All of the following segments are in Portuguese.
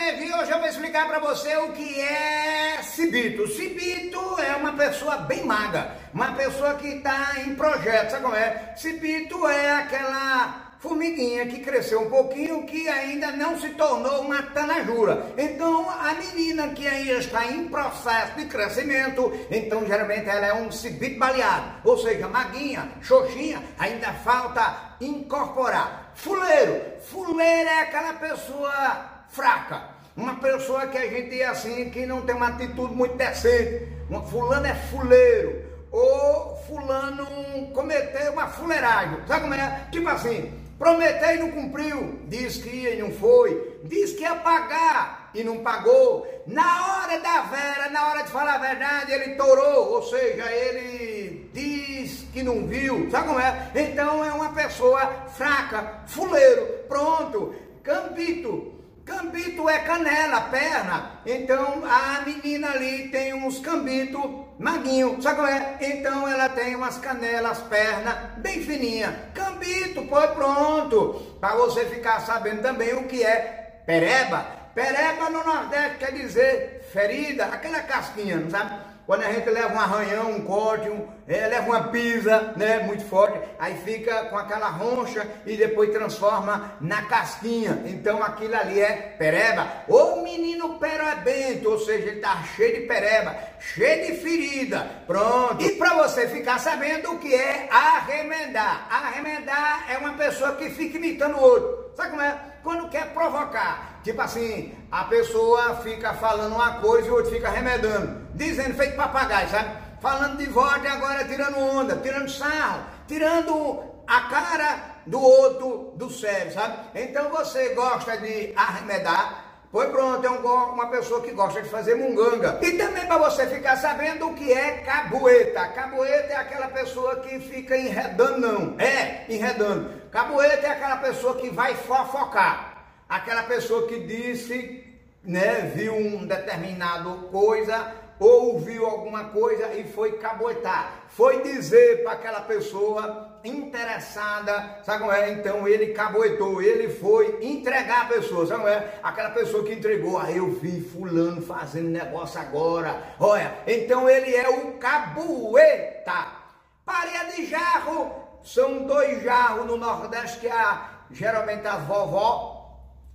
Energia, hoje eu vou explicar para você o que é Cibito. Cibito é uma pessoa bem magra, uma pessoa que está em projeto, sabe como é? Cibito é aquela formiguinha que cresceu um pouquinho, que ainda não se tornou uma tanajura. Então, a menina que ainda está em processo de crescimento, então geralmente ela é um cibito baleado, ou seja, maguinha, xoxinha, ainda falta incorporar. Fuleiro, fuleiro é aquela pessoa fraca. Uma pessoa que a gente diz assim, que não tem uma atitude muito decente. Uma, fulano é fuleiro. Ou fulano cometeu uma fuleiragem. Sabe como é? Tipo assim, prometeu e não cumpriu. Diz que ia e não foi. Diz que ia pagar e não pagou. Na hora da vera, na hora de falar a verdade, ele torou. Ou seja, ele diz que não viu. Sabe como é? Então é uma pessoa fraca, fuleiro. Pronto. Cambito Cambito é canela, perna. Então a menina ali tem uns cambitos maguinho, sabe qual é? Então ela tem umas canelas, perna bem fininha. Cambito, pô, pronto. Para você ficar sabendo também o que é pereba. Pereba no Nordeste quer dizer ferida, aquela casquinha, não sabe? Quando a gente leva um arranhão, um corte, um, é, leva uma pisa, né, muito forte, aí fica com aquela roncha e depois transforma na casquinha. Então aquilo ali é pereba. Ou menino perebento, ou seja, ele tá cheio de pereba, cheio de ferida. Pronto. E para você ficar sabendo o que é arremendar. Arremendar é uma pessoa que fica imitando o outro. Sabe como é? Quando quer provocar. Tipo assim, a pessoa fica falando uma coisa e o outro fica remedando, dizendo feito papagaio, sabe? Falando de voto e agora tirando onda, tirando sarro, tirando a cara do outro do sério, sabe? Então você gosta de arremedar, Pois pronto, é um, uma pessoa que gosta de fazer munganga. E também para você ficar sabendo o que é cabueta. Cabueta é aquela pessoa que fica enredando, não. É, enredando. Cabueta é aquela pessoa que vai fofocar. Aquela pessoa que disse, né, viu um determinado coisa, ouviu alguma coisa e foi caboetar. Foi dizer para aquela pessoa interessada, sabe como é? Então ele caboetou, ele foi entregar a pessoa, sabe como é? Aquela pessoa que entregou, ah, eu vi fulano fazendo negócio agora, olha, então ele é o cabueta. Parede de jarro, são dois jarros no Nordeste que a, geralmente as vovó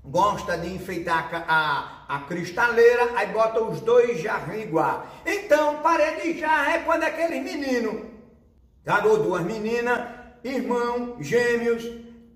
gosta de enfeitar a, a cristaleira, aí bota os dois jarros igual. Então, parede de jarro é quando aquele menino, tá? ou duas meninas, irmão, gêmeos,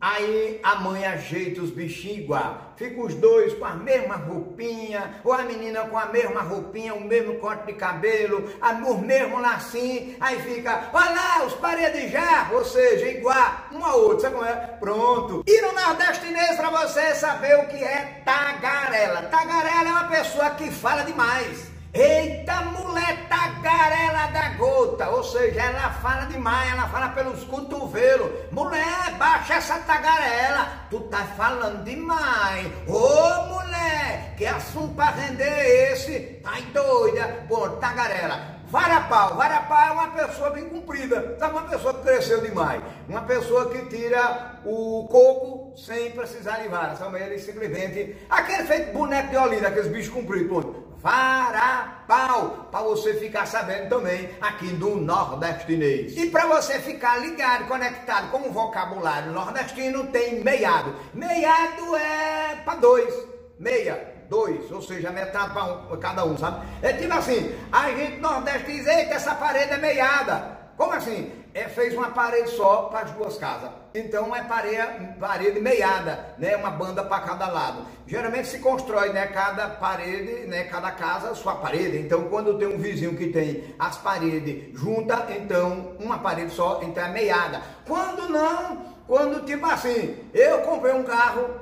Aí a mãe ajeita os bichinhos igual. Fica os dois com a mesma roupinha, ou a menina com a mesma roupinha, o mesmo corte de cabelo, a, o mesmo lacinho. Aí fica, olha lá, os paredes já, ou seja, igual um ao outro, sabe como é? Pronto. E no nordestinês para você saber o que é tagarela. Tagarela é uma pessoa que fala demais. Eita, mulher tagarela da gota, ou seja, ela fala demais, ela fala pelos cotovelos. Mulher, baixa essa tagarela, tu tá falando demais. Ô mulher, que assunto pra render esse? Tá doida? Pô, tagarela. Varapau. Varapau é uma pessoa bem comprida. Sabe uma pessoa que cresceu demais. Uma pessoa que tira o coco sem precisar de vara. Sabe? Ele simplesmente. Aquele feito boneco de olinda, aqueles bichos compridos. Pronto. Varapau. Para você ficar sabendo também aqui do nordestinês. E para você ficar ligado, conectado com o vocabulário nordestino, tem meiado. Meiado é para dois. Meia dois, ou seja, metade para um, cada um, sabe? É tipo assim, a gente nordeste diz, eita, essa parede é meiada. Como assim? É, fez uma parede só para as duas casas. Então é parede, parede meiada, né? Uma banda para cada lado. Geralmente se constrói, né? Cada parede, né? Cada casa sua parede. Então quando tem um vizinho que tem as paredes juntas, então uma parede só, então é meiada. Quando não, quando tipo assim, eu comprei um carro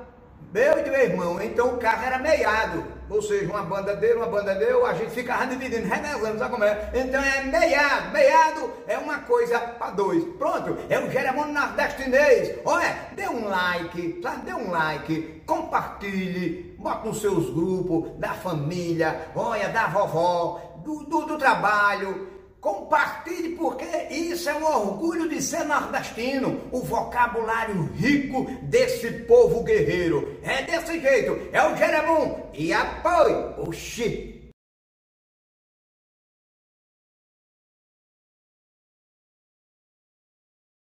meu e meu irmão, então o carro era meiado, ou seja, uma banda dele, uma banda dele, a gente ficava dividindo, revezando, sabe como é? Então é meiado, meiado é uma coisa para dois. Pronto, é o Jeremono nordestinês. Olha, dê um like, sabe? Dê um like, compartilhe, bota nos seus grupos, da família, olha, da vovó, do, do, do trabalho Compartilhe, porque isso é um orgulho de ser nordestino, o vocabulário rico desse povo guerreiro. É desse jeito, é o Jeremum. E apoie o Chico.